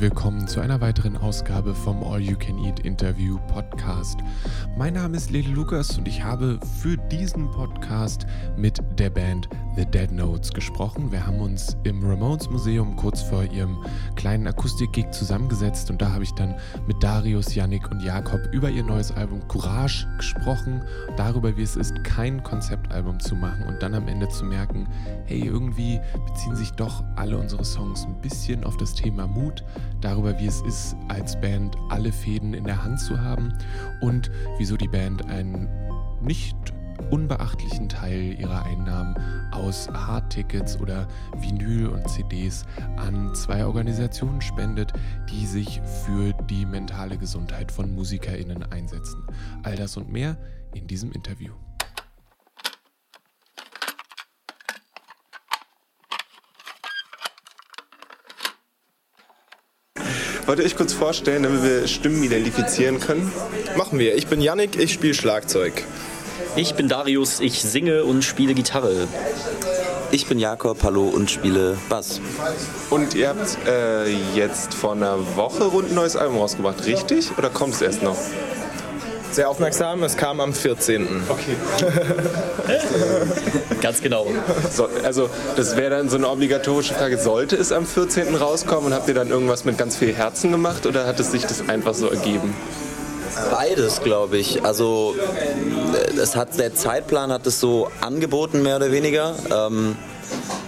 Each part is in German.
willkommen zu einer weiteren Ausgabe vom All You Can Eat Interview Podcast. Mein Name ist Lele Lukas und ich habe für diesen Podcast mit der Band The Dead Notes gesprochen. Wir haben uns im Ramones Museum kurz vor ihrem kleinen Akustikgig zusammengesetzt und da habe ich dann mit Darius, Yannick und Jakob über ihr neues Album Courage gesprochen, darüber, wie es ist, kein Konzeptalbum zu machen und dann am Ende zu merken, hey, irgendwie beziehen sich doch alle unsere Songs ein bisschen auf das Thema Mut, darüber, wie es ist, als Band alle Fäden in der Hand zu haben und wieso die Band einen nicht unbeachtlichen Teil ihrer Einnahmen aus Hardtickets oder Vinyl und CDs an zwei Organisationen spendet, die sich für die mentale Gesundheit von Musikerinnen einsetzen. All das und mehr in diesem Interview. Wollt ihr euch kurz vorstellen, damit wir Stimmen identifizieren können? Machen wir. Ich bin Yannick, ich spiele Schlagzeug. Ich bin Darius, ich singe und spiele Gitarre. Ich bin Jakob, hallo und spiele Bass. Und ihr habt äh, jetzt vor einer Woche rund ein neues Album rausgebracht, richtig? Oder kommt es erst noch? Sehr aufmerksam, es kam am 14. Okay. Ganz genau. So, also das wäre dann so eine obligatorische Frage, sollte es am 14. rauskommen und habt ihr dann irgendwas mit ganz viel Herzen gemacht oder hat es sich das einfach so ergeben? Beides, glaube ich. Also es hat, der Zeitplan hat es so angeboten, mehr oder weniger. Ähm,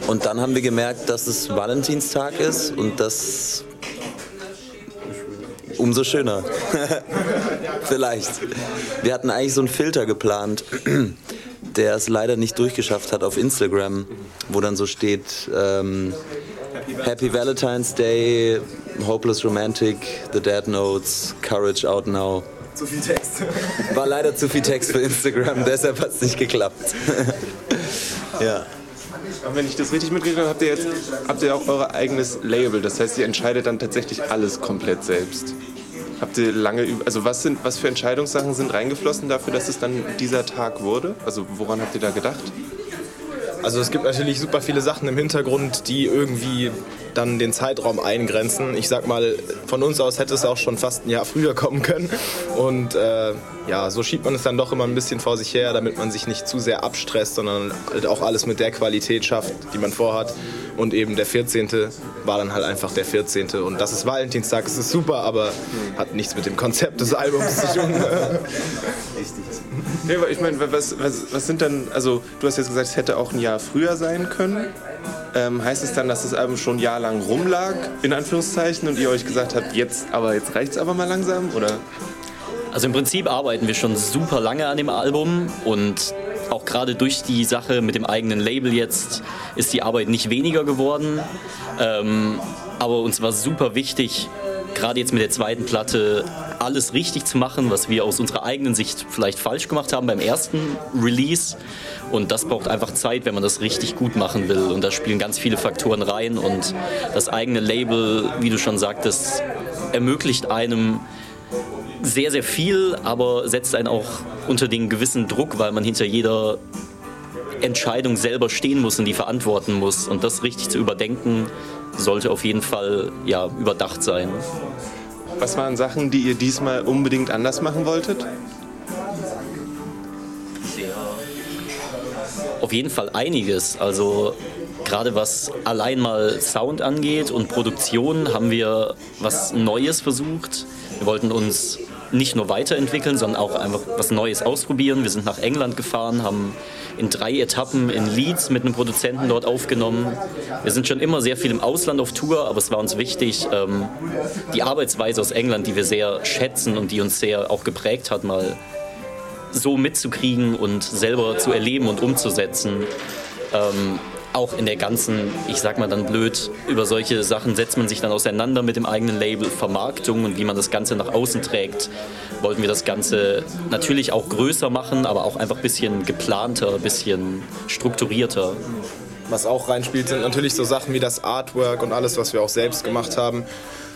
und dann haben wir gemerkt, dass es Valentinstag ist und das umso schöner. Vielleicht. Wir hatten eigentlich so einen Filter geplant, der es leider nicht durchgeschafft hat auf Instagram, wo dann so steht ähm, Happy Valentine's Day, Hopeless Romantic, The Dead Notes, Courage Out Now. Zu viel Text. War leider zu viel Text für Instagram, deshalb hat es nicht geklappt. ja. Aber wenn ich das richtig mitgekriegt habe, habt ihr jetzt habt ihr auch euer eigenes Label. Das heißt, ihr entscheidet dann tatsächlich alles komplett selbst. Habt ihr lange, also was sind, was für Entscheidungssachen sind reingeflossen dafür, dass es dann dieser Tag wurde? Also woran habt ihr da gedacht? Also es gibt natürlich super viele Sachen im Hintergrund, die irgendwie dann den Zeitraum eingrenzen. Ich sag mal, von uns aus hätte es auch schon fast ein Jahr früher kommen können. Und äh, ja, so schiebt man es dann doch immer ein bisschen vor sich her, damit man sich nicht zu sehr abstresst, sondern halt auch alles mit der Qualität schafft, die man vorhat. Und eben der 14. war dann halt einfach der 14. Und das ist Valentinstag, es ist super, aber hat nichts mit dem Konzept des Albums zu tun. Richtig. Nee, ich meine, was, was, was sind dann, also du hast jetzt gesagt, es hätte auch ein Jahr früher sein können. Ähm, heißt es dann, dass das Album schon ein Jahr lang rumlag, in Anführungszeichen, und ihr euch gesagt habt, jetzt, aber jetzt reicht es aber mal langsam, oder? Also im Prinzip arbeiten wir schon super lange an dem Album und auch gerade durch die Sache mit dem eigenen Label jetzt ist die Arbeit nicht weniger geworden. Ähm, aber uns war super wichtig, gerade jetzt mit der zweiten Platte alles richtig zu machen, was wir aus unserer eigenen Sicht vielleicht falsch gemacht haben beim ersten Release. Und das braucht einfach Zeit, wenn man das richtig gut machen will. Und da spielen ganz viele Faktoren rein. Und das eigene Label, wie du schon sagtest, ermöglicht einem sehr, sehr viel, aber setzt einen auch unter den gewissen Druck, weil man hinter jeder Entscheidung selber stehen muss und die verantworten muss. Und das richtig zu überdenken, sollte auf jeden Fall ja, überdacht sein. Was waren Sachen, die ihr diesmal unbedingt anders machen wolltet? Auf jeden Fall einiges. Also gerade was allein mal Sound angeht und Produktion haben wir was Neues versucht. Wir wollten uns nicht nur weiterentwickeln, sondern auch einfach was Neues ausprobieren. Wir sind nach England gefahren, haben in drei Etappen in Leeds mit einem Produzenten dort aufgenommen. Wir sind schon immer sehr viel im Ausland auf Tour, aber es war uns wichtig, ähm, die Arbeitsweise aus England, die wir sehr schätzen und die uns sehr auch geprägt hat, mal so mitzukriegen und selber zu erleben und umzusetzen. Auch in der ganzen, ich sag mal dann blöd, über solche Sachen setzt man sich dann auseinander mit dem eigenen Label, Vermarktung und wie man das Ganze nach außen trägt. Wollten wir das Ganze natürlich auch größer machen, aber auch einfach ein bisschen geplanter, ein bisschen strukturierter. Was auch reinspielt, sind natürlich so Sachen wie das Artwork und alles, was wir auch selbst gemacht haben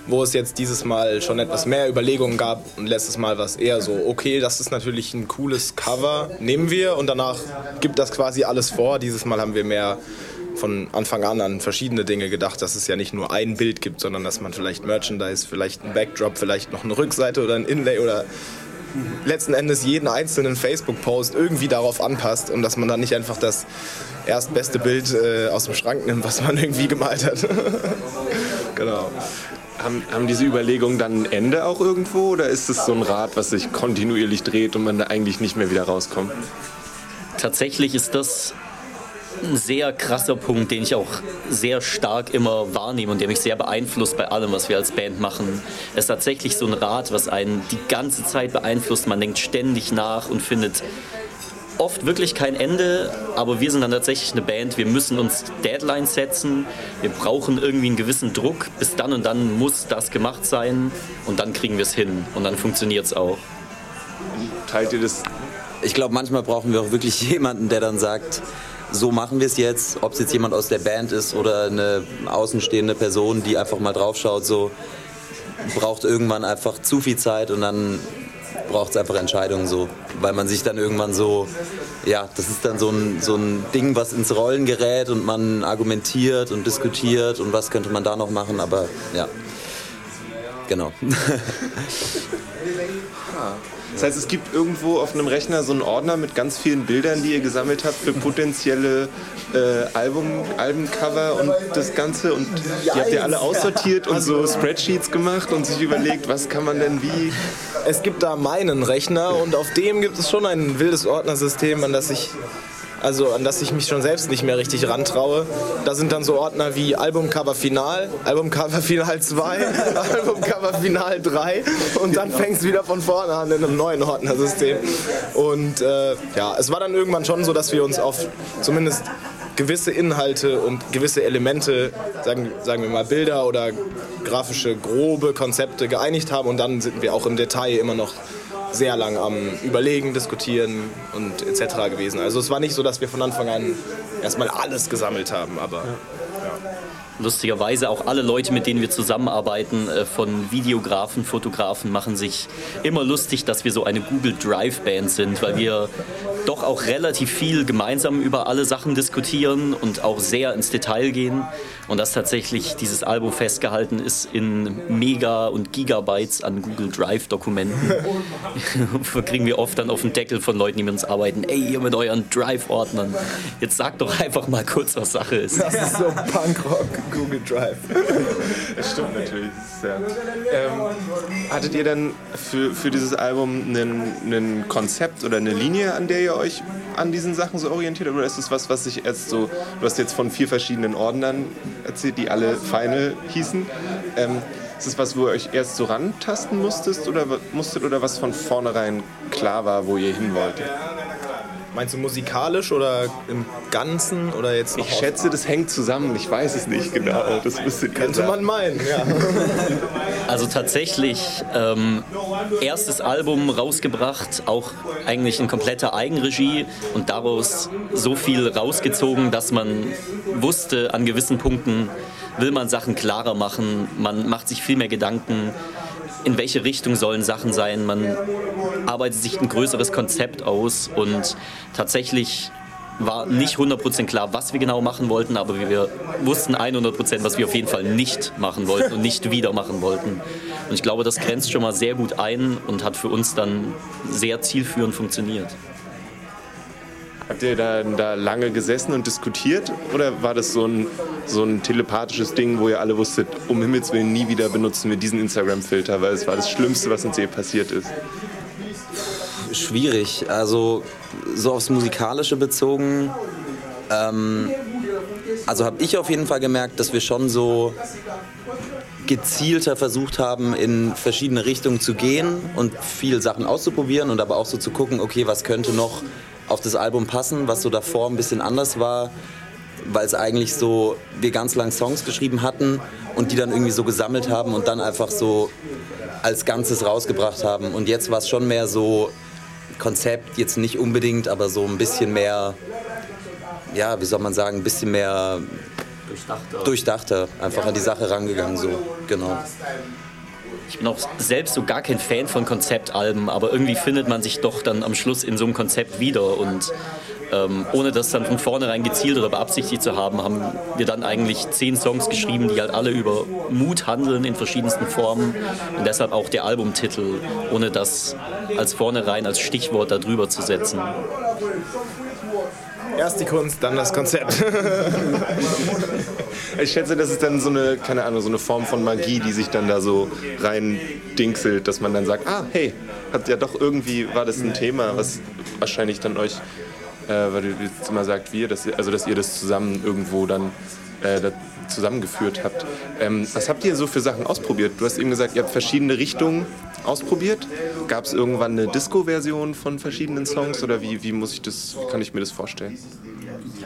wo es jetzt dieses Mal schon etwas mehr Überlegungen gab und letztes Mal war es eher so, okay, das ist natürlich ein cooles Cover, nehmen wir und danach gibt das quasi alles vor. Dieses Mal haben wir mehr von Anfang an an verschiedene Dinge gedacht, dass es ja nicht nur ein Bild gibt, sondern dass man vielleicht Merchandise, vielleicht ein Backdrop, vielleicht noch eine Rückseite oder ein Inlay oder letzten Endes jeden einzelnen Facebook-Post irgendwie darauf anpasst und dass man dann nicht einfach das erstbeste Bild äh, aus dem Schrank nimmt, was man irgendwie gemalt hat. genau. Haben, haben diese Überlegungen dann ein Ende auch irgendwo oder ist es so ein Rad, was sich kontinuierlich dreht und man da eigentlich nicht mehr wieder rauskommt? Tatsächlich ist das ein sehr krasser Punkt, den ich auch sehr stark immer wahrnehme und der mich sehr beeinflusst bei allem, was wir als Band machen. Es ist tatsächlich so ein Rad, was einen die ganze Zeit beeinflusst. Man denkt ständig nach und findet oft wirklich kein Ende, aber wir sind dann tatsächlich eine Band. Wir müssen uns Deadlines setzen. Wir brauchen irgendwie einen gewissen Druck. Bis dann und dann muss das gemacht sein und dann kriegen wir es hin und dann funktioniert es auch. Teilt ihr das? Ich glaube, manchmal brauchen wir auch wirklich jemanden, der dann sagt, so machen wir es jetzt, ob es jetzt jemand aus der Band ist oder eine außenstehende Person, die einfach mal draufschaut, so braucht irgendwann einfach zu viel Zeit und dann braucht es einfach Entscheidungen so, weil man sich dann irgendwann so, ja, das ist dann so ein, so ein Ding, was ins Rollen gerät und man argumentiert und diskutiert und was könnte man da noch machen, aber ja, genau. Das heißt, es gibt irgendwo auf einem Rechner so einen Ordner mit ganz vielen Bildern, die ihr gesammelt habt für potenzielle äh, Album, Albencover und das Ganze. Und die habt ihr alle aussortiert und so Spreadsheets gemacht und sich überlegt, was kann man denn wie. Es gibt da meinen Rechner und auf dem gibt es schon ein wildes Ordnersystem, an das ich also an das ich mich schon selbst nicht mehr richtig rantraue. Da sind dann so Ordner wie Albumcover Final, Albumcover Final 2, Albumcover Final 3 und dann fängt es wieder von vorne an in einem neuen Ordnersystem. Und äh, ja, es war dann irgendwann schon so, dass wir uns auf zumindest gewisse Inhalte und gewisse Elemente, sagen, sagen wir mal Bilder oder grafische grobe Konzepte geeinigt haben und dann sind wir auch im Detail immer noch sehr lang am Überlegen, Diskutieren und etc. gewesen. Also es war nicht so, dass wir von Anfang an erstmal alles gesammelt haben, aber ja. Lustigerweise auch alle Leute, mit denen wir zusammenarbeiten, äh, von Videografen, Fotografen, machen sich immer lustig, dass wir so eine Google Drive Band sind, weil wir doch auch relativ viel gemeinsam über alle Sachen diskutieren und auch sehr ins Detail gehen. Und dass tatsächlich dieses Album festgehalten ist in Mega und Gigabytes an Google Drive Dokumenten. kriegen wir oft dann auf den Deckel von Leuten, die mit uns arbeiten. Ey, ihr mit euren Drive-Ordnern. Jetzt sagt doch einfach mal kurz, was Sache ist. Das ist so Punkrock, Google Drive. Das stimmt natürlich. Ja. Ähm, hattet ihr dann für, für dieses Album ein Konzept oder eine Linie, an der ihr euch an diesen Sachen so orientiert? Oder ist es was, was sich erst so, du hast jetzt von vier verschiedenen Ordnern erzählt, die alle Final hießen. Ähm, ist das was, wo ihr euch erst so rantasten musstet oder, musstet oder was von vornherein klar war, wo ihr hin wolltet? Meinst du musikalisch oder im Ganzen oder jetzt Ich schätze, das hängt zusammen. Ich weiß es nicht genau. Das könnte man meinen, ja. Also tatsächlich ähm, erstes Album rausgebracht, auch eigentlich in kompletter Eigenregie und daraus so viel rausgezogen, dass man wusste, an gewissen Punkten will man Sachen klarer machen, man macht sich viel mehr Gedanken in welche Richtung sollen Sachen sein. Man arbeitet sich ein größeres Konzept aus und tatsächlich war nicht 100% klar, was wir genau machen wollten, aber wir wussten 100%, was wir auf jeden Fall nicht machen wollten und nicht wieder machen wollten. Und ich glaube, das grenzt schon mal sehr gut ein und hat für uns dann sehr zielführend funktioniert. Habt ihr da, da lange gesessen und diskutiert oder war das so ein, so ein telepathisches Ding, wo ihr alle wusstet, um Himmels Willen nie wieder benutzen wir diesen Instagram-Filter, weil es war das Schlimmste, was uns je passiert ist? Schwierig. Also so aufs Musikalische bezogen. Ähm, also habe ich auf jeden Fall gemerkt, dass wir schon so gezielter versucht haben, in verschiedene Richtungen zu gehen und viel Sachen auszuprobieren und aber auch so zu gucken, okay, was könnte noch auf das Album passen, was so davor ein bisschen anders war, weil es eigentlich so, wir ganz lang Songs geschrieben hatten und die dann irgendwie so gesammelt haben und dann einfach so als Ganzes rausgebracht haben. Und jetzt war es schon mehr so Konzept, jetzt nicht unbedingt, aber so ein bisschen mehr, ja, wie soll man sagen, ein bisschen mehr durchdachter, durchdachter einfach an die Sache rangegangen, so, genau. Ich bin auch selbst so gar kein Fan von Konzeptalben, aber irgendwie findet man sich doch dann am Schluss in so einem Konzept wieder und ähm, ohne das dann von vornherein gezielt oder beabsichtigt zu haben, haben wir dann eigentlich zehn Songs geschrieben, die halt alle über Mut handeln in verschiedensten Formen und deshalb auch der Albumtitel, ohne das als vornherein als Stichwort darüber zu setzen. Erst die Kunst, dann das Konzept. ich schätze, das ist dann so eine, keine Ahnung, so eine Form von Magie, die sich dann da so rein dingselt, dass man dann sagt, ah, hey, hat ja doch irgendwie, war das ein Thema, was wahrscheinlich dann euch, äh, weil du jetzt immer sagt, wir, dass, also dass ihr das zusammen irgendwo dann äh, zusammengeführt habt. Ähm, was habt ihr so für Sachen ausprobiert? Du hast eben gesagt, ihr habt verschiedene Richtungen ausprobiert. Gab es irgendwann eine Disco-Version von verschiedenen Songs oder wie, wie muss ich das, wie kann ich mir das vorstellen?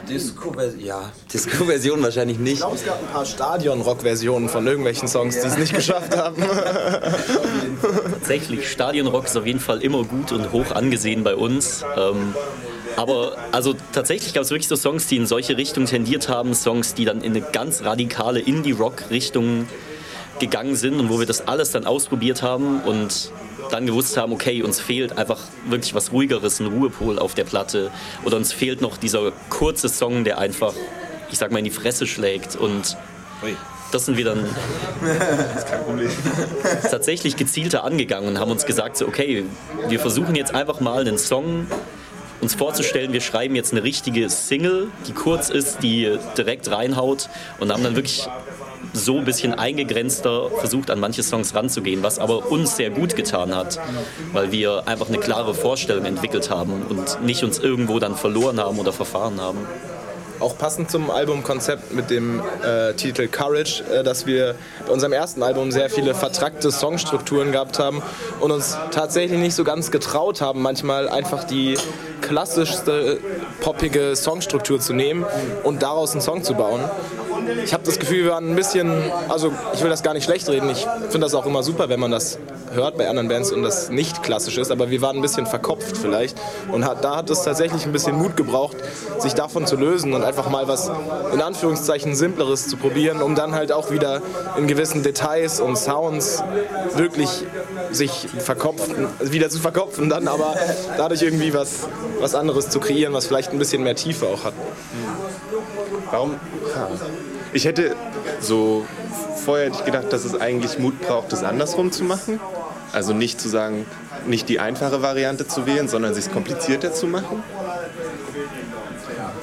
Disco-Version, ja, Disco-Version wahrscheinlich nicht. Ich glaube, es gab ein paar Stadion-Rock-Versionen von irgendwelchen Songs, die es nicht geschafft haben. Tatsächlich, Stadion-Rock ist auf jeden Fall immer gut und hoch angesehen bei uns. Ähm, aber also tatsächlich gab es wirklich so Songs, die in solche Richtungen tendiert haben, Songs, die dann in eine ganz radikale Indie-Rock-Richtung gegangen sind und wo wir das alles dann ausprobiert haben und dann gewusst haben, okay, uns fehlt einfach wirklich was ruhigeres, ein Ruhepol auf der Platte. Oder uns fehlt noch dieser kurze Song, der einfach, ich sag mal, in die Fresse schlägt. Und das sind wir dann tatsächlich gezielter angegangen und haben uns gesagt, so, okay, wir versuchen jetzt einfach mal einen Song uns vorzustellen, wir schreiben jetzt eine richtige Single, die kurz ist, die direkt reinhaut und haben dann wirklich so ein bisschen eingegrenzter versucht, an manche Songs ranzugehen, was aber uns sehr gut getan hat, weil wir einfach eine klare Vorstellung entwickelt haben und nicht uns irgendwo dann verloren haben oder verfahren haben auch passend zum Albumkonzept mit dem äh, Titel Courage, äh, dass wir bei unserem ersten Album sehr viele vertrackte Songstrukturen gehabt haben und uns tatsächlich nicht so ganz getraut haben, manchmal einfach die klassischste poppige Songstruktur zu nehmen und daraus einen Song zu bauen. Ich habe das Gefühl, wir waren ein bisschen, also ich will das gar nicht schlecht reden, ich finde das auch immer super, wenn man das hört bei anderen Bands und das nicht klassisch ist, aber wir waren ein bisschen verkopft vielleicht und hat, da hat es tatsächlich ein bisschen Mut gebraucht, sich davon zu lösen und einfach mal was in Anführungszeichen Simpleres zu probieren, um dann halt auch wieder in gewissen Details und Sounds wirklich sich verkopfen, wieder zu verkopfen, dann aber dadurch irgendwie was, was anderes zu kreieren, was vielleicht ein bisschen mehr Tiefe auch hat. Warum? Ich hätte so vorher hätte ich gedacht, dass es eigentlich Mut braucht, das andersrum zu machen. Also nicht zu sagen, nicht die einfache Variante zu wählen, sondern sich komplizierter zu machen.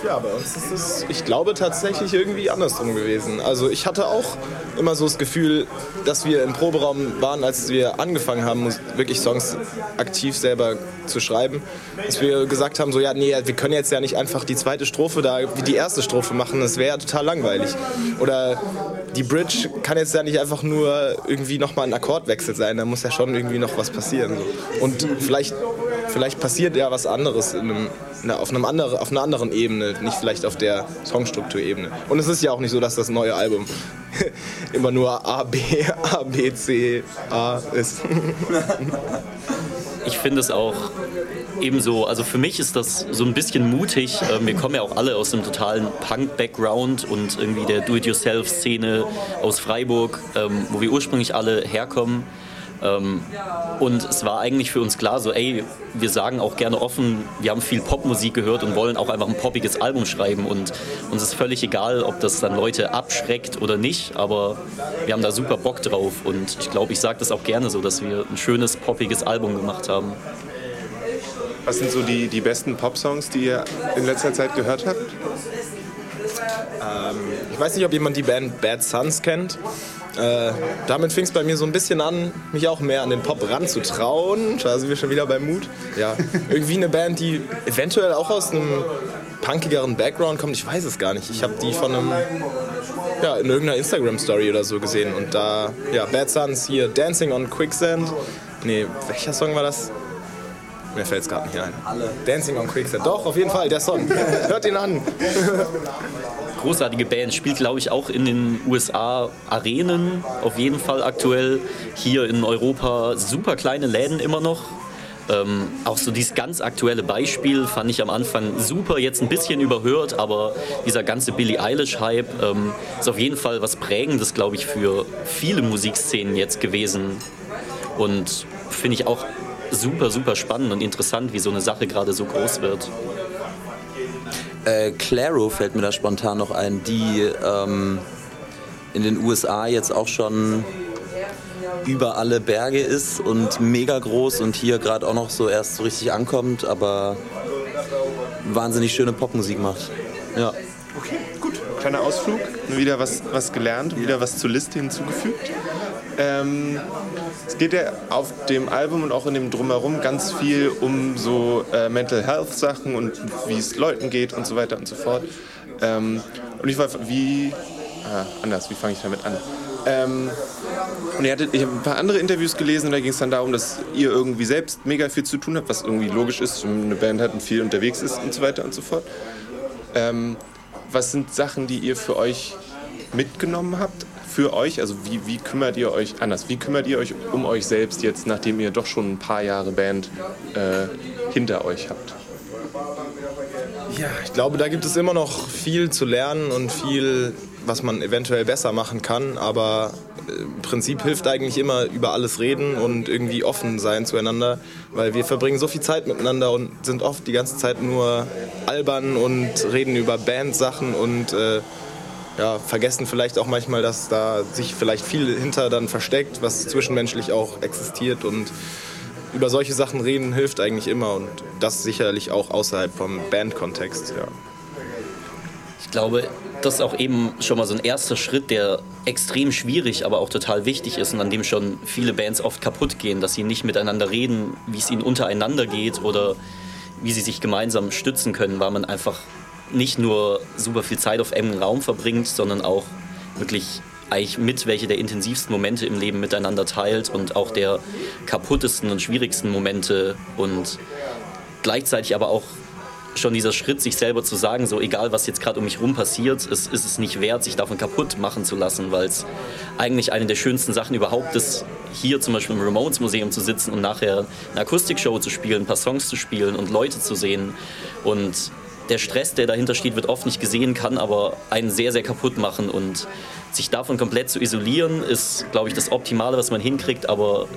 Ja, bei uns ist es, ich glaube, tatsächlich irgendwie andersrum gewesen. Also ich hatte auch immer so das Gefühl, dass wir im Proberaum waren, als wir angefangen haben, wirklich Songs aktiv selber zu schreiben, dass wir gesagt haben, so ja, nee, wir können jetzt ja nicht einfach die zweite Strophe da wie die erste Strophe machen, das wäre ja total langweilig. Oder die Bridge kann jetzt ja nicht einfach nur irgendwie nochmal ein Akkordwechsel sein, da muss ja schon irgendwie noch was passieren. Und vielleicht, vielleicht passiert ja was anderes einem, auf, einem andere, auf einer anderen Ebene, nicht vielleicht auf der Songstrukturebene. Und es ist ja auch nicht so, dass das neue Album immer nur A, B, A, B, C, A ist. ich finde es auch ebenso, also für mich ist das so ein bisschen mutig. Ähm, wir kommen ja auch alle aus einem totalen Punk-Background und irgendwie der Do-it-yourself-Szene aus Freiburg, ähm, wo wir ursprünglich alle herkommen. Ähm, und es war eigentlich für uns klar, so, ey, wir sagen auch gerne offen, wir haben viel Popmusik gehört und wollen auch einfach ein poppiges Album schreiben. Und uns ist völlig egal, ob das dann Leute abschreckt oder nicht, aber wir haben da super Bock drauf. Und ich glaube, ich sage das auch gerne so, dass wir ein schönes, poppiges Album gemacht haben. Was sind so die, die besten Pop-Songs, die ihr in letzter Zeit gehört habt? Ähm, ich weiß nicht, ob jemand die Band Bad Sons kennt. Äh, damit fing es bei mir so ein bisschen an, mich auch mehr an den Pop ranzutrauen. Da sind wir schon wieder beim Mut. Ja, irgendwie eine Band, die eventuell auch aus einem punkigeren Background kommt. Ich weiß es gar nicht. Ich habe die von einem, ja, in irgendeiner Instagram-Story oder so gesehen. Und da, ja, Bad Sons hier, Dancing on Quicksand. Nee, welcher Song war das? Mir fällt es gerade nicht ein. Dancing on Quicksand. Doch, auf jeden Fall, der Song. Hört ihn an. Großartige Band, spielt glaube ich auch in den USA Arenen, auf jeden Fall aktuell. Hier in Europa super kleine Läden immer noch. Ähm, auch so dieses ganz aktuelle Beispiel fand ich am Anfang super, jetzt ein bisschen überhört, aber dieser ganze Billie Eilish-Hype ähm, ist auf jeden Fall was Prägendes, glaube ich, für viele Musikszenen jetzt gewesen. Und finde ich auch super, super spannend und interessant, wie so eine Sache gerade so groß wird. Äh, Claro fällt mir da spontan noch ein, die ähm, in den USA jetzt auch schon über alle Berge ist und mega groß und hier gerade auch noch so erst so richtig ankommt, aber wahnsinnig schöne Popmusik macht. Ja. Okay, gut. Kleiner Ausflug, wieder was, was gelernt, wieder was zur Liste hinzugefügt. Ähm, es geht ja auf dem Album und auch in dem Drumherum ganz viel um so äh, Mental Health Sachen und wie es Leuten geht und so weiter und so fort. Ähm, und ich war, wie, ah, anders, wie fange ich damit an? Ähm, und ihr hattet, ich habe ein paar andere Interviews gelesen und da ging es dann darum, dass ihr irgendwie selbst mega viel zu tun habt, was irgendwie logisch ist, wenn eine Band hat und viel unterwegs ist und so weiter und so fort. Ähm, was sind Sachen, die ihr für euch mitgenommen habt? Für euch, also wie, wie kümmert ihr euch anders? Wie kümmert ihr euch um euch selbst jetzt, nachdem ihr doch schon ein paar Jahre Band äh, hinter euch habt? Ja, ich glaube, da gibt es immer noch viel zu lernen und viel, was man eventuell besser machen kann. Aber äh, im Prinzip hilft eigentlich immer über alles reden und irgendwie offen sein zueinander, weil wir verbringen so viel Zeit miteinander und sind oft die ganze Zeit nur albern und reden über Bandsachen und äh, ja, vergessen vielleicht auch manchmal, dass da sich vielleicht viel hinter dann versteckt, was zwischenmenschlich auch existiert und über solche Sachen reden hilft eigentlich immer und das sicherlich auch außerhalb vom Bandkontext, ja. Ich glaube, das ist auch eben schon mal so ein erster Schritt, der extrem schwierig, aber auch total wichtig ist und an dem schon viele Bands oft kaputt gehen, dass sie nicht miteinander reden, wie es ihnen untereinander geht oder wie sie sich gemeinsam stützen können, weil man einfach nicht nur super viel Zeit auf engem Raum verbringt, sondern auch wirklich eigentlich mit welche der intensivsten Momente im Leben miteinander teilt und auch der kaputtesten und schwierigsten Momente und gleichzeitig aber auch schon dieser Schritt, sich selber zu sagen, so egal was jetzt gerade um mich rum passiert, es ist es nicht wert, sich davon kaputt machen zu lassen, weil es eigentlich eine der schönsten Sachen überhaupt ist, hier zum Beispiel im Ramones Museum zu sitzen und nachher eine Akustikshow zu spielen, ein paar Songs zu spielen und Leute zu sehen und der Stress, der dahinter steht, wird oft nicht gesehen, kann aber einen sehr, sehr kaputt machen. Und sich davon komplett zu isolieren, ist, glaube ich, das Optimale, was man hinkriegt. Aber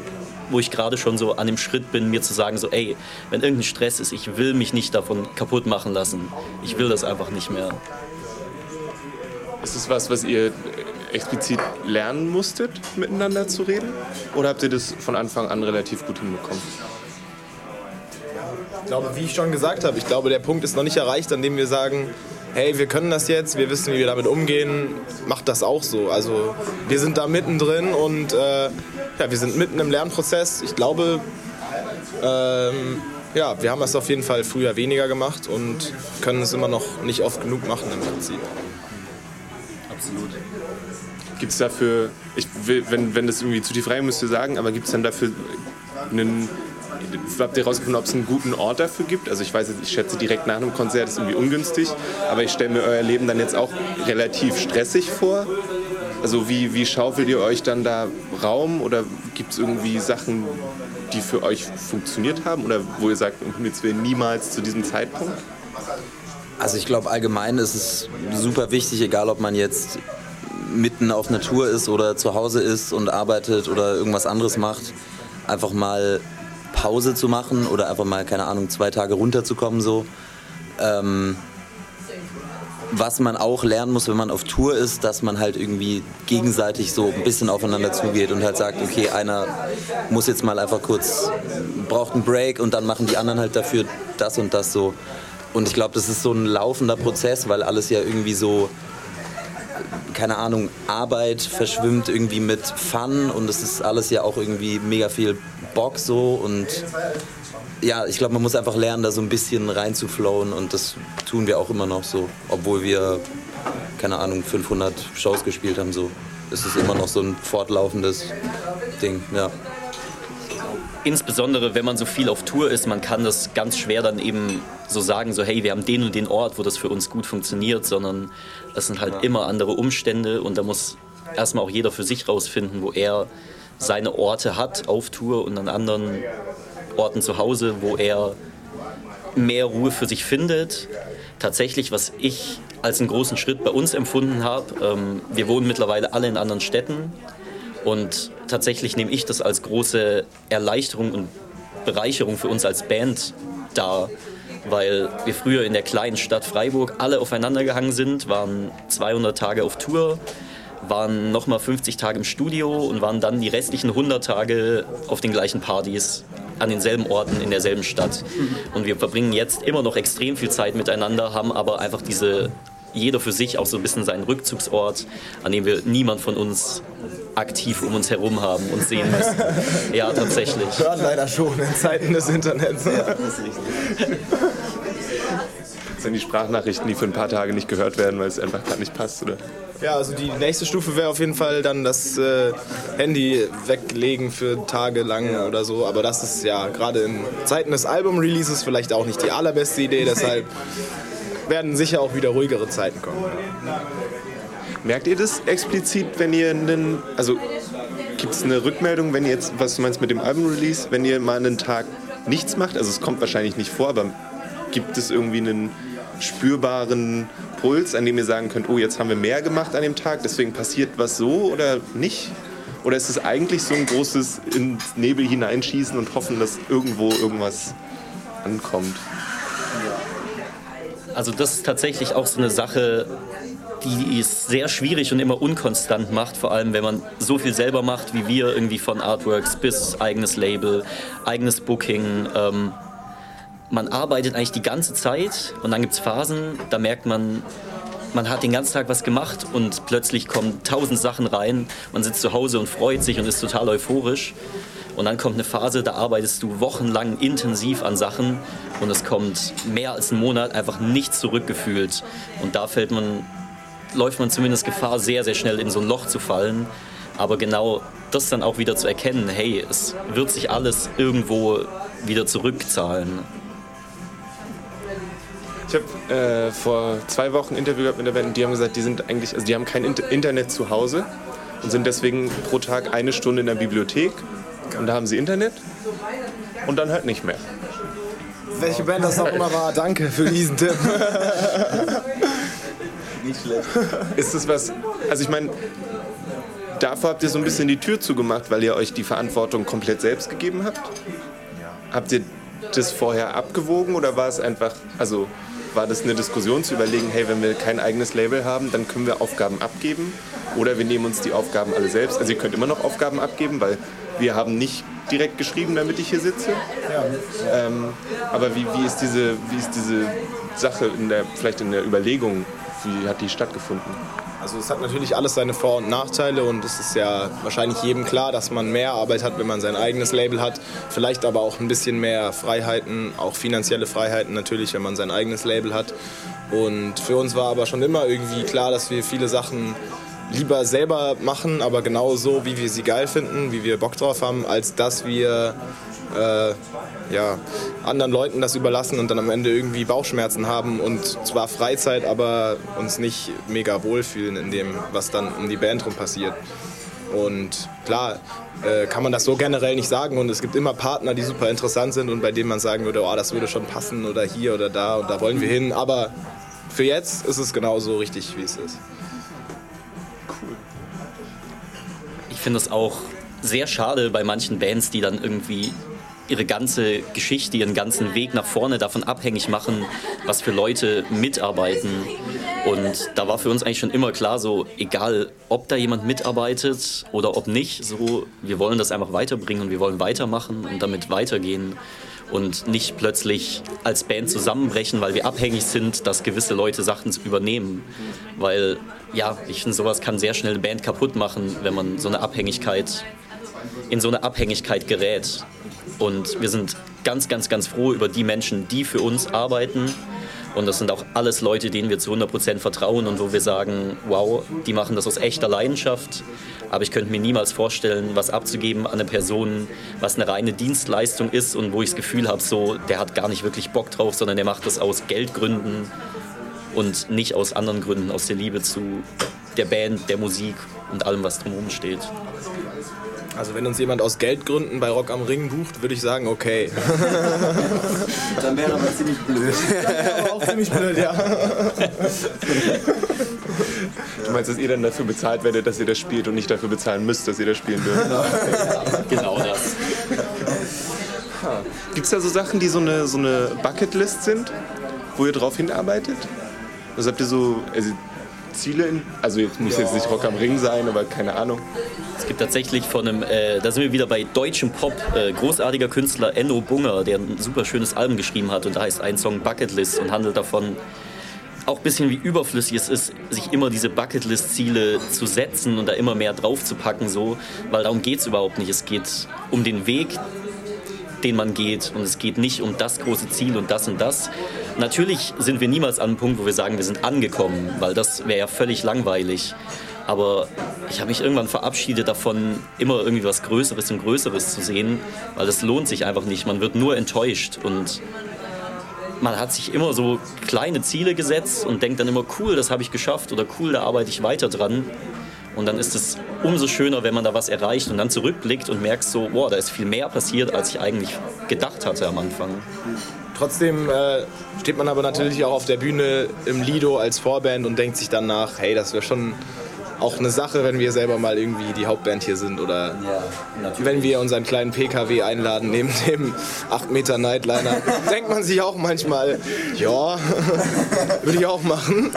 wo ich gerade schon so an dem Schritt bin, mir zu sagen, so, ey, wenn irgendein Stress ist, ich will mich nicht davon kaputt machen lassen. Ich will das einfach nicht mehr. Ist es was, was ihr explizit lernen musstet, miteinander zu reden? Oder habt ihr das von Anfang an relativ gut hinbekommen? Ich glaube, wie ich schon gesagt habe, ich glaube, der Punkt ist noch nicht erreicht, an dem wir sagen, hey, wir können das jetzt, wir wissen, wie wir damit umgehen, macht das auch so. Also wir sind da mittendrin und äh, ja, wir sind mitten im Lernprozess. Ich glaube, ähm, ja, wir haben es auf jeden Fall früher weniger gemacht und können es immer noch nicht oft genug machen im Prinzip. Absolut. Gibt es dafür, ich will, wenn, wenn das irgendwie zu tief rein müsst ihr sagen, aber gibt es dann dafür einen habt ihr herausgefunden, ob es einen guten Ort dafür gibt? Also ich weiß, ich schätze direkt nach einem Konzert ist irgendwie ungünstig, aber ich stelle mir euer Leben dann jetzt auch relativ stressig vor. Also wie, wie schaufelt ihr euch dann da Raum oder gibt es irgendwie Sachen, die für euch funktioniert haben oder wo ihr sagt, Himmels Willen niemals zu diesem Zeitpunkt? Also ich glaube allgemein ist es super wichtig, egal ob man jetzt mitten auf Natur ist oder zu Hause ist und arbeitet oder irgendwas anderes macht, einfach mal Pause zu machen oder einfach mal, keine Ahnung, zwei Tage runterzukommen so. Ähm, was man auch lernen muss, wenn man auf Tour ist, dass man halt irgendwie gegenseitig so ein bisschen aufeinander zugeht und halt sagt, okay, einer muss jetzt mal einfach kurz, braucht einen Break und dann machen die anderen halt dafür das und das so. Und ich glaube, das ist so ein laufender Prozess, weil alles ja irgendwie so, keine Ahnung, Arbeit verschwimmt irgendwie mit Fun und es ist alles ja auch irgendwie mega viel Bock so und ja, ich glaube, man muss einfach lernen, da so ein bisschen reinzuflowen und das tun wir auch immer noch so, obwohl wir, keine Ahnung, 500 Shows gespielt haben, so ist es immer noch so ein fortlaufendes Ding, ja. Insbesondere, wenn man so viel auf Tour ist, man kann das ganz schwer dann eben so sagen, so hey, wir haben den und den Ort, wo das für uns gut funktioniert, sondern es sind halt ja. immer andere Umstände und da muss erstmal auch jeder für sich rausfinden, wo er seine Orte hat auf Tour und an anderen Orten zu Hause, wo er mehr Ruhe für sich findet. Tatsächlich, was ich als einen großen Schritt bei uns empfunden habe, ähm, wir wohnen mittlerweile alle in anderen Städten und tatsächlich nehme ich das als große Erleichterung und Bereicherung für uns als Band dar, weil wir früher in der kleinen Stadt Freiburg alle aufeinander gehangen sind, waren 200 Tage auf Tour, waren nochmal 50 Tage im Studio und waren dann die restlichen 100 Tage auf den gleichen Partys an denselben Orten in derselben Stadt. Und wir verbringen jetzt immer noch extrem viel Zeit miteinander, haben aber einfach diese jeder für sich auch so ein bisschen seinen Rückzugsort, an dem wir niemand von uns aktiv um uns herum haben und sehen müssen. Ja, tatsächlich. Hören leider schon in Zeiten des Internets. Ja, das ist richtig. Das sind die Sprachnachrichten, die für ein paar Tage nicht gehört werden, weil es einfach gerade nicht passt, oder? Ja, also die nächste Stufe wäre auf jeden Fall dann das äh, Handy weglegen für Tage lang oder so. Aber das ist ja gerade in Zeiten des Album-Releases vielleicht auch nicht die allerbeste Idee. Deshalb werden sicher auch wieder ruhigere Zeiten kommen. Merkt ihr das explizit, wenn ihr einen, also gibt es eine Rückmeldung, wenn ihr jetzt, was du meinst mit dem Album-Release, wenn ihr mal einen Tag nichts macht? Also es kommt wahrscheinlich nicht vor, aber gibt es irgendwie einen spürbaren Puls, an dem ihr sagen könnt, oh, jetzt haben wir mehr gemacht an dem Tag, deswegen passiert was so oder nicht? Oder ist es eigentlich so ein großes ins Nebel hineinschießen und hoffen, dass irgendwo irgendwas ankommt? Also das ist tatsächlich auch so eine Sache, die es sehr schwierig und immer unkonstant macht, vor allem wenn man so viel selber macht wie wir, irgendwie von Artworks bis eigenes Label, eigenes Booking. Ähm, man arbeitet eigentlich die ganze Zeit und dann gibt es Phasen, da merkt man, man hat den ganzen Tag was gemacht und plötzlich kommen tausend Sachen rein. Man sitzt zu Hause und freut sich und ist total euphorisch. Und dann kommt eine Phase, da arbeitest du wochenlang intensiv an Sachen und es kommt mehr als einen Monat einfach nichts zurückgefühlt. Und da fällt man, läuft man zumindest Gefahr, sehr, sehr schnell in so ein Loch zu fallen. Aber genau das dann auch wieder zu erkennen, hey, es wird sich alles irgendwo wieder zurückzahlen. Ich habe äh, vor zwei Wochen ein Interview gehabt mit der Band, die haben gesagt, die sind eigentlich, also die haben kein Internet zu Hause und sind deswegen pro Tag eine Stunde in der Bibliothek und da haben sie Internet und dann halt nicht mehr. Welche Band das auch immer war, danke für diesen Tipp. nicht schlecht. Ist das was, also ich meine, davor habt ihr so ein bisschen die Tür zugemacht, weil ihr euch die Verantwortung komplett selbst gegeben habt? Habt ihr das vorher abgewogen oder war es einfach, also war das eine Diskussion zu überlegen, hey, wenn wir kein eigenes Label haben, dann können wir Aufgaben abgeben oder wir nehmen uns die Aufgaben alle selbst. Also ihr könnt immer noch Aufgaben abgeben, weil wir haben nicht direkt geschrieben, damit ich hier sitze. Ja. Ähm, aber wie, wie, ist diese, wie ist diese Sache in der, vielleicht in der Überlegung, wie hat die stattgefunden? Also es hat natürlich alles seine Vor- und Nachteile und es ist ja wahrscheinlich jedem klar, dass man mehr Arbeit hat, wenn man sein eigenes Label hat. Vielleicht aber auch ein bisschen mehr Freiheiten, auch finanzielle Freiheiten natürlich, wenn man sein eigenes Label hat. Und für uns war aber schon immer irgendwie klar, dass wir viele Sachen lieber selber machen, aber genau so, wie wir sie geil finden, wie wir Bock drauf haben, als dass wir äh, ja, anderen Leuten das überlassen und dann am Ende irgendwie Bauchschmerzen haben und zwar Freizeit, aber uns nicht mega wohlfühlen in dem, was dann um die Band rum passiert. Und klar, äh, kann man das so generell nicht sagen und es gibt immer Partner, die super interessant sind und bei denen man sagen würde, oh, das würde schon passen oder hier oder da und da wollen wir hin, aber für jetzt ist es genauso richtig, wie es ist. Ich finde es auch sehr schade bei manchen Bands, die dann irgendwie ihre ganze Geschichte, ihren ganzen Weg nach vorne davon abhängig machen, was für Leute mitarbeiten. Und da war für uns eigentlich schon immer klar, so egal, ob da jemand mitarbeitet oder ob nicht, so wir wollen das einfach weiterbringen und wir wollen weitermachen und damit weitergehen und nicht plötzlich als Band zusammenbrechen, weil wir abhängig sind, dass gewisse Leute Sachen übernehmen. Weil ja, ich finde, sowas kann sehr schnell eine Band kaputt machen, wenn man so eine Abhängigkeit in so eine Abhängigkeit gerät. Und wir sind ganz, ganz, ganz froh über die Menschen, die für uns arbeiten. Und das sind auch alles Leute, denen wir zu 100% vertrauen und wo wir sagen, wow, die machen das aus echter Leidenschaft. Aber ich könnte mir niemals vorstellen, was abzugeben an eine Person, was eine reine Dienstleistung ist und wo ich das Gefühl habe, so, der hat gar nicht wirklich Bock drauf, sondern der macht das aus Geldgründen und nicht aus anderen Gründen, aus der Liebe zu der Band, der Musik und allem, was drumherum steht. Also wenn uns jemand aus Geldgründen bei Rock am Ring bucht, würde ich sagen, okay. Dann wäre aber ziemlich blöd. aber auch ziemlich blöd, ja. Du meinst, dass ihr dann dafür bezahlt werdet, dass ihr das spielt und nicht dafür bezahlen müsst, dass ihr das spielen dürft? Genau das. Gibt es da so Sachen, die so eine, so eine Bucketlist sind, wo ihr drauf hinarbeitet? Also habt ihr so also Ziele? In, also jetzt muss jetzt nicht Rock am Ring sein, aber keine Ahnung. Es gibt tatsächlich von einem, äh, da sind wir wieder bei deutschem Pop, äh, großartiger Künstler Enno Bunger, der ein super schönes Album geschrieben hat und da heißt ein Song Bucketlist und handelt davon, auch ein bisschen wie überflüssig es ist, sich immer diese Bucketlist-Ziele zu setzen und da immer mehr drauf zu packen, so, weil darum geht es überhaupt nicht. Es geht um den Weg, den man geht und es geht nicht um das große Ziel und das und das. Natürlich sind wir niemals an einem Punkt, wo wir sagen, wir sind angekommen, weil das wäre ja völlig langweilig. Aber ich habe mich irgendwann verabschiedet davon, immer irgendwie was Größeres und Größeres zu sehen, weil das lohnt sich einfach nicht. Man wird nur enttäuscht und man hat sich immer so kleine Ziele gesetzt und denkt dann immer, cool, das habe ich geschafft oder cool, da arbeite ich weiter dran. Und dann ist es umso schöner, wenn man da was erreicht und dann zurückblickt und merkt so, wow, da ist viel mehr passiert, als ich eigentlich gedacht hatte am Anfang. Trotzdem äh, steht man aber natürlich auch auf der Bühne im Lido als Vorband und denkt sich dann nach, hey, das wäre schon auch eine Sache, wenn wir selber mal irgendwie die Hauptband hier sind oder wenn wir unseren kleinen PKW einladen neben dem 8 Meter Nightliner. denkt man sich auch manchmal, ja, würde ich auch machen.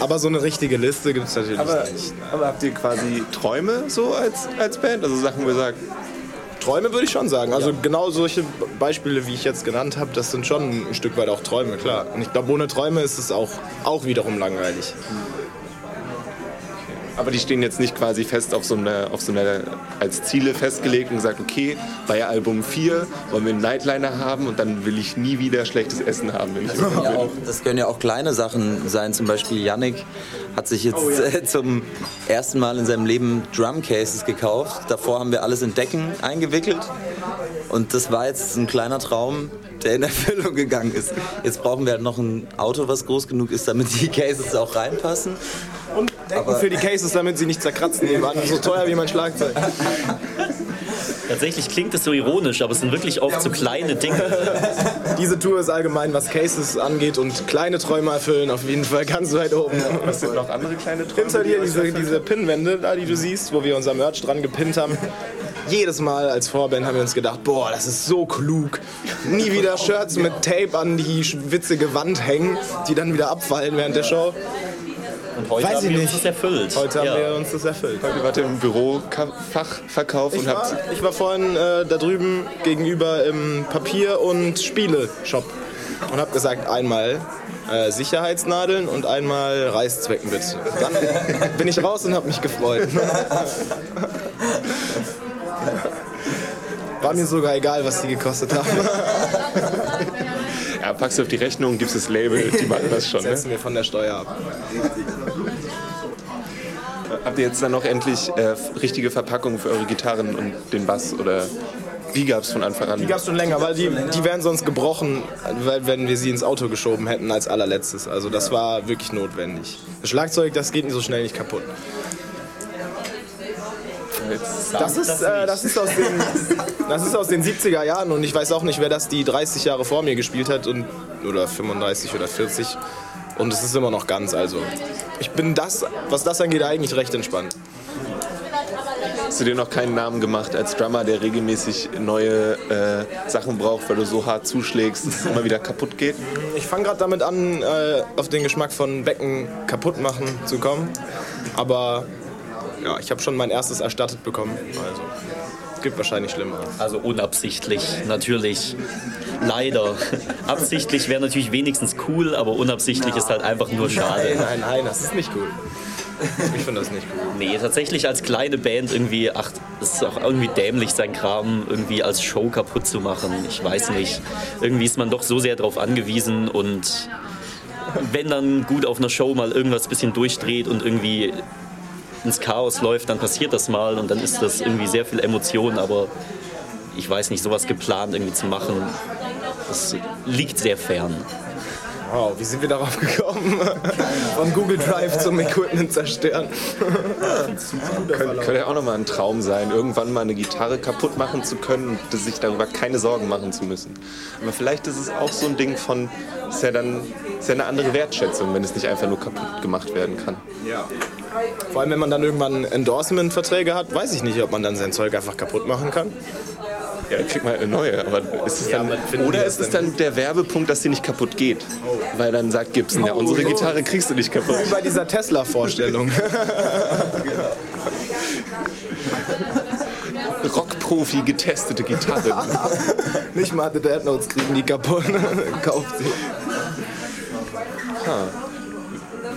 Aber so eine richtige Liste gibt es natürlich Aber, nicht. aber habt ihr quasi Träume so als, als Band? Also Sachen, wo ihr sagt, Träume würde ich schon sagen. Also genau solche Beispiele, wie ich jetzt genannt habe, das sind schon ein Stück weit auch Träume, klar. Und ich glaube, ohne Träume ist es auch, auch wiederum langweilig. Aber die stehen jetzt nicht quasi fest auf so einer, auf so einer als Ziele festgelegt und gesagt, okay, bei Album 4 wollen wir einen Nightliner haben und dann will ich nie wieder schlechtes Essen haben, wenn ich irgendwo Ja, auch, das können ja auch kleine Sachen sein. Zum Beispiel Yannick hat sich jetzt äh, zum ersten Mal in seinem Leben Drumcases gekauft. Davor haben wir alles in Decken eingewickelt. Und das war jetzt ein kleiner Traum, der in Erfüllung gegangen ist. Jetzt brauchen wir halt noch ein Auto, was groß genug ist, damit die Cases auch reinpassen. Und Decken Aber- für die Cases, damit sie nicht zerkratzen nebenan. So teuer wie mein Schlagzeug. Tatsächlich klingt es so ironisch, aber es sind wirklich oft so kleine Dinge. Diese Tour ist allgemein, was Cases angeht und kleine Träume erfüllen, auf jeden Fall ganz weit oben. Was sind noch andere kleine Träume? Hinter dir die diese, diese Pinnwände, da, die du siehst, wo wir unser Merch dran gepinnt haben. Jedes Mal als Vorband haben wir uns gedacht, boah, das ist so klug. Nie wieder Shirts mit Tape an die witzige Wand hängen, die dann wieder abfallen während der Show. Heute Weiß haben ich wir nicht. uns das erfüllt. Heute haben ja. wir uns das erfüllt. Ihr wart im Bürofachverkauf Ich und war, habt ich war vorhin äh, da drüben gegenüber im Papier- und Spiele-Shop und habe gesagt, einmal äh, Sicherheitsnadeln und einmal Reißzwecken bitte. Dann bin ich raus und habe mich gefreut. War mir sogar egal, was die gekostet haben. ja, packst du auf die Rechnung, gibst das Label, die machen das schon. Ne? Setzen wir von der Steuer ab. Habt ihr jetzt dann noch endlich äh, richtige Verpackungen für eure Gitarren und den Bass oder wie gab es von Anfang an? Die gab es schon länger, weil die, die wären sonst gebrochen, weil, wenn wir sie ins Auto geschoben hätten als allerletztes. Also das war wirklich notwendig. Das Schlagzeug, das geht so schnell nicht kaputt. Das ist, äh, das, ist aus den, das ist aus den 70er Jahren und ich weiß auch nicht, wer das die 30 Jahre vor mir gespielt hat und, oder 35 oder 40. Und es ist immer noch ganz, also ich bin das, was das angeht, eigentlich recht entspannt. Hast du dir noch keinen Namen gemacht als Drummer, der regelmäßig neue äh, Sachen braucht, weil du so hart zuschlägst, dass es immer wieder kaputt geht? Ich fange gerade damit an, äh, auf den Geschmack von Becken kaputt machen zu kommen. Aber ja, ich habe schon mein erstes erstattet bekommen. Also gibt wahrscheinlich Schlimmeres. Also unabsichtlich, natürlich. Leider. Absichtlich wäre natürlich wenigstens cool, aber unabsichtlich ist halt einfach nur Nein, schade. nein, nein, das ist nicht cool. Ich finde das nicht cool. Nee, tatsächlich als kleine Band irgendwie, ach, es ist auch irgendwie dämlich, sein Kram irgendwie als Show kaputt zu machen. Ich weiß nicht. Irgendwie ist man doch so sehr darauf angewiesen und wenn dann gut auf einer Show mal irgendwas ein bisschen durchdreht und irgendwie ins Chaos läuft, dann passiert das mal und dann ist das irgendwie sehr viel Emotion, aber ich weiß nicht, sowas geplant irgendwie zu machen, das liegt sehr fern. Wow, wie sind wir darauf gekommen? Von Google Drive zum Equipment zerstören. Könnte, könnte ja auch nochmal ein Traum sein, irgendwann mal eine Gitarre kaputt machen zu können und sich darüber keine Sorgen machen zu müssen. Aber vielleicht ist es auch so ein Ding von, ist ja dann ist ja eine andere Wertschätzung, wenn es nicht einfach nur kaputt gemacht werden kann. Ja. Vor allem, wenn man dann irgendwann Endorsement-Verträge hat, weiß ich nicht, ob man dann sein Zeug einfach kaputt machen kann. Ja, kriegt man eine neue. Aber ist es Ja, dann, finden oder ist es dann der Werbepunkt, dass sie nicht kaputt geht? Weil dann sagt Gibson, ja, unsere Gitarre kriegst du nicht kaputt. Wie bei dieser Tesla-Vorstellung. Rockprofi getestete Gitarre. nicht mal The Dead Notes kriegen die kaputt. Kauft sie.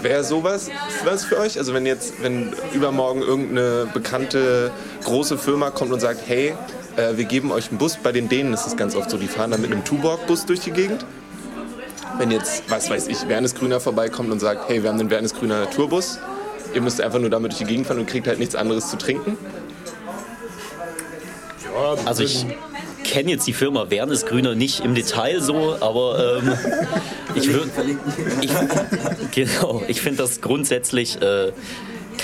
Wäre sowas was für euch? Also wenn jetzt, wenn übermorgen irgendeine bekannte große Firma kommt und sagt, hey, äh, wir geben euch einen Bus, bei den Dänen ist es ganz oft so, die fahren dann mit einem Tuborg-Bus durch die Gegend. Wenn jetzt, was weiß ich, Wernes Grüner vorbeikommt und sagt, hey, wir haben den Wernes Grüner Tourbus, ihr müsst einfach nur damit durch die Gegend fahren und kriegt halt nichts anderes zu trinken. Also ich kenne jetzt die Firma Wernes Grüner nicht im Detail so, aber ähm, ich würde, ich, genau, ich finde das grundsätzlich äh,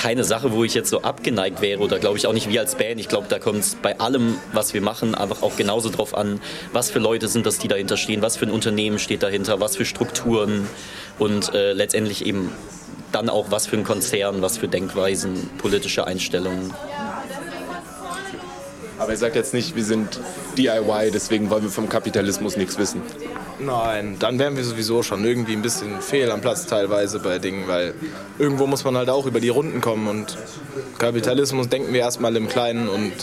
keine Sache, wo ich jetzt so abgeneigt wäre oder glaube ich auch nicht wir als Band. Ich glaube, da kommt es bei allem, was wir machen, einfach auch genauso drauf an, was für Leute sind das, die dahinter stehen, was für ein Unternehmen steht dahinter, was für Strukturen und äh, letztendlich eben dann auch was für ein Konzern, was für Denkweisen, politische Einstellungen. Aber ihr sagt jetzt nicht, wir sind DIY, deswegen wollen wir vom Kapitalismus nichts wissen. Nein, dann wären wir sowieso schon irgendwie ein bisschen fehl am Platz teilweise bei Dingen, weil irgendwo muss man halt auch über die Runden kommen und Kapitalismus denken wir erstmal im Kleinen und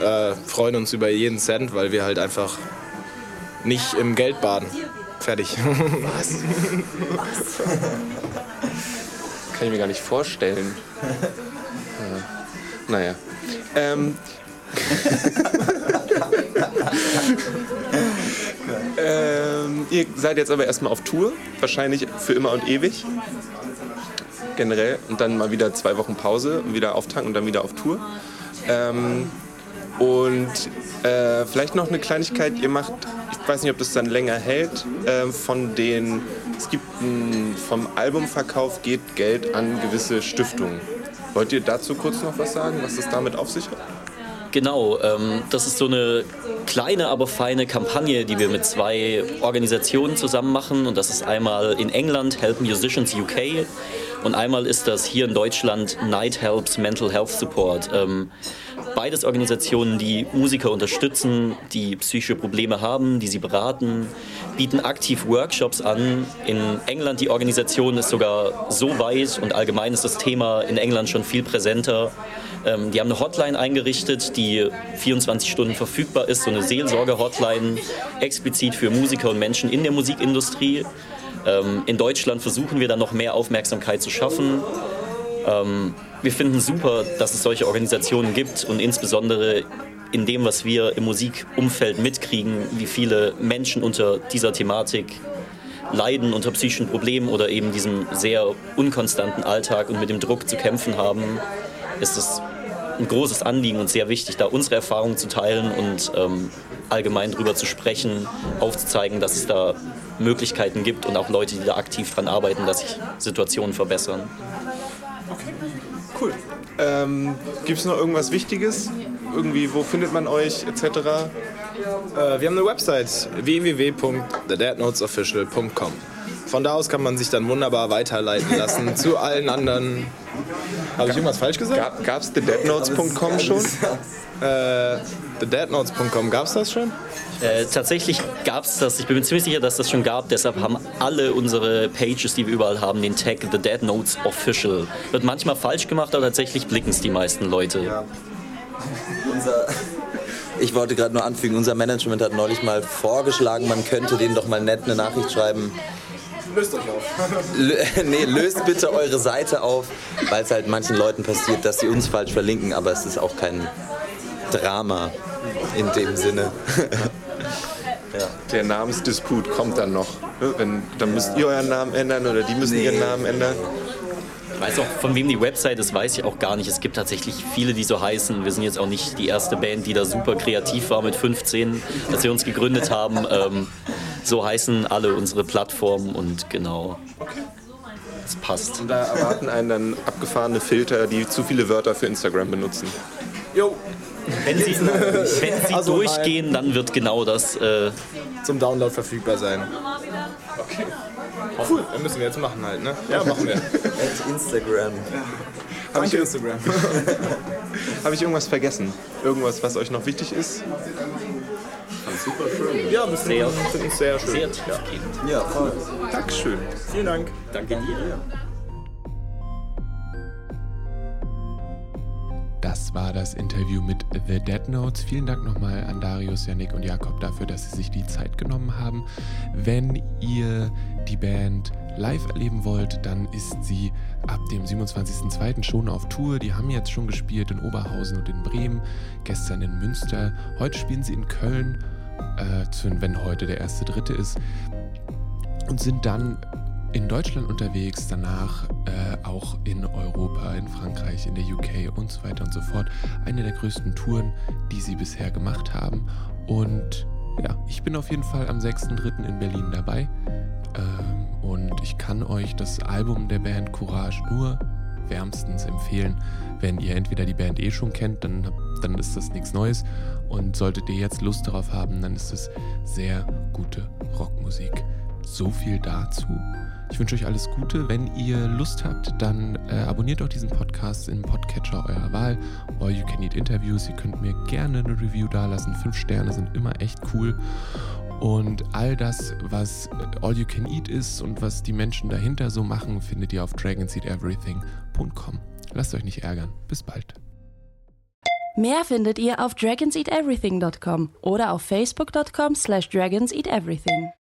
äh, freuen uns über jeden Cent, weil wir halt einfach nicht im Geld baden. Fertig. Kann ich mir gar nicht vorstellen. Ja. Naja. Ähm. ähm, ihr seid jetzt aber erstmal auf Tour, wahrscheinlich für immer und ewig. Generell. Und dann mal wieder zwei Wochen Pause wieder auftanken und dann wieder auf Tour. Ähm, und äh, vielleicht noch eine Kleinigkeit, ihr macht, ich weiß nicht, ob das dann länger hält, äh, von den, es gibt ein, vom Albumverkauf geht Geld an gewisse Stiftungen. Wollt ihr dazu kurz noch was sagen, was das damit auf sich hat? Genau, ähm, das ist so eine kleine, aber feine Kampagne, die wir mit zwei Organisationen zusammen machen. Und das ist einmal in England Help Musicians UK und einmal ist das hier in Deutschland Night Helps Mental Health Support. Ähm, beides Organisationen, die Musiker unterstützen, die psychische Probleme haben, die sie beraten, bieten aktiv Workshops an. In England die Organisation ist sogar so weit und allgemein ist das Thema in England schon viel präsenter. Ähm, die haben eine Hotline eingerichtet, die 24 Stunden verfügbar ist, so eine Seelsorge-Hotline, explizit für Musiker und Menschen in der Musikindustrie. Ähm, in Deutschland versuchen wir dann noch mehr Aufmerksamkeit zu schaffen. Ähm, wir finden super, dass es solche Organisationen gibt und insbesondere in dem, was wir im Musikumfeld mitkriegen, wie viele Menschen unter dieser Thematik leiden, unter psychischen Problemen oder eben diesem sehr unkonstanten Alltag und mit dem Druck zu kämpfen haben, ist es ein großes Anliegen und sehr wichtig, da unsere Erfahrungen zu teilen und ähm, allgemein darüber zu sprechen, aufzuzeigen, dass es da Möglichkeiten gibt und auch Leute, die da aktiv daran arbeiten, dass sich Situationen verbessern. Cool. Ähm, Gibt es noch irgendwas Wichtiges? Irgendwie, wo findet man euch, etc.? Äh, wir haben eine Website www.thedeadnotesofficial.com. Von da aus kann man sich dann wunderbar weiterleiten lassen zu allen anderen. Habe ich irgendwas falsch gesagt? Gab es thedeadnotes.com schon? Äh, thedeadnotes.com, gab es das schon? Äh, tatsächlich gab es das, ich bin mir ziemlich sicher, dass das schon gab, deshalb haben alle unsere Pages, die wir überall haben, den Tag The Dead Notes Official. Wird manchmal falsch gemacht, aber tatsächlich blicken es die meisten Leute. Unser, ich wollte gerade nur anfügen, unser Management hat neulich mal vorgeschlagen, man könnte denen doch mal nett eine Nachricht schreiben. Löst euch auf. Lö nee, löst bitte eure Seite auf, weil es halt manchen Leuten passiert, dass sie uns falsch verlinken, aber es ist auch kein Drama in dem Sinne. Der Namensdisput kommt dann noch. Wenn, dann müsst ihr euren Namen ändern oder die müssen ihren Namen ändern. weiß auch, von wem die Website ist, weiß ich auch gar nicht. Es gibt tatsächlich viele, die so heißen. Wir sind jetzt auch nicht die erste Band, die da super kreativ war mit 15, als wir uns gegründet haben. Ähm, so heißen alle unsere Plattformen und genau. Es passt. Und da erwarten einen dann abgefahrene Filter, die zu viele Wörter für Instagram benutzen. Jo, Wenn sie, wenn sie Also, durchgehen, dann wird genau das. Äh, zum Download verfügbar sein. Okay. Cool, dann müssen wir jetzt machen halt, ne? Ja, machen wir. At Instagram. Habe ich, Instagram. hab ich irgendwas vergessen? Irgendwas, was euch noch wichtig ist? Ja, wir Sehr. finden es sehr schön. sehr tiefgehend. Ja, voll. Dankeschön. Vielen Dank. Danke dir. Das war das Interview mit The Dead Notes. Vielen Dank nochmal an Darius, Yannick und Jakob dafür, dass sie sich die Zeit genommen haben. Wenn ihr die Band live erleben wollt, dann ist sie ab dem 27.02. schon auf Tour. Die haben jetzt schon gespielt in Oberhausen und in Bremen, gestern in Münster. Heute spielen sie in Köln, äh, wenn heute der 1.3. ist. Und sind dann in Deutschland unterwegs, danach äh, auch in Europa, in Frankreich, in der UK und so weiter und so fort. Eine der größten Touren, die sie bisher gemacht haben. Und ja, ich bin auf jeden Fall am 6.3. in Berlin dabei. Ähm, und ich kann euch das Album der Band Courage nur wärmstens empfehlen. Wenn ihr entweder die Band eh schon kennt, dann, dann ist das nichts Neues. Und solltet ihr jetzt Lust darauf haben, dann ist es sehr gute Rockmusik. So viel dazu. Ich wünsche euch alles Gute. Wenn ihr Lust habt, dann äh, abonniert auch diesen Podcast im Podcatcher eurer Wahl. All You Can Eat Interviews. Ihr könnt mir gerne eine Review dalassen. Fünf Sterne sind immer echt cool. Und all das, was All You Can Eat ist und was die Menschen dahinter so machen, findet ihr auf dragonseateverything.com. Lasst euch nicht ärgern. Bis bald. Mehr findet ihr auf dragonseateverything.com oder auf facebook.com slash dragonseateverything.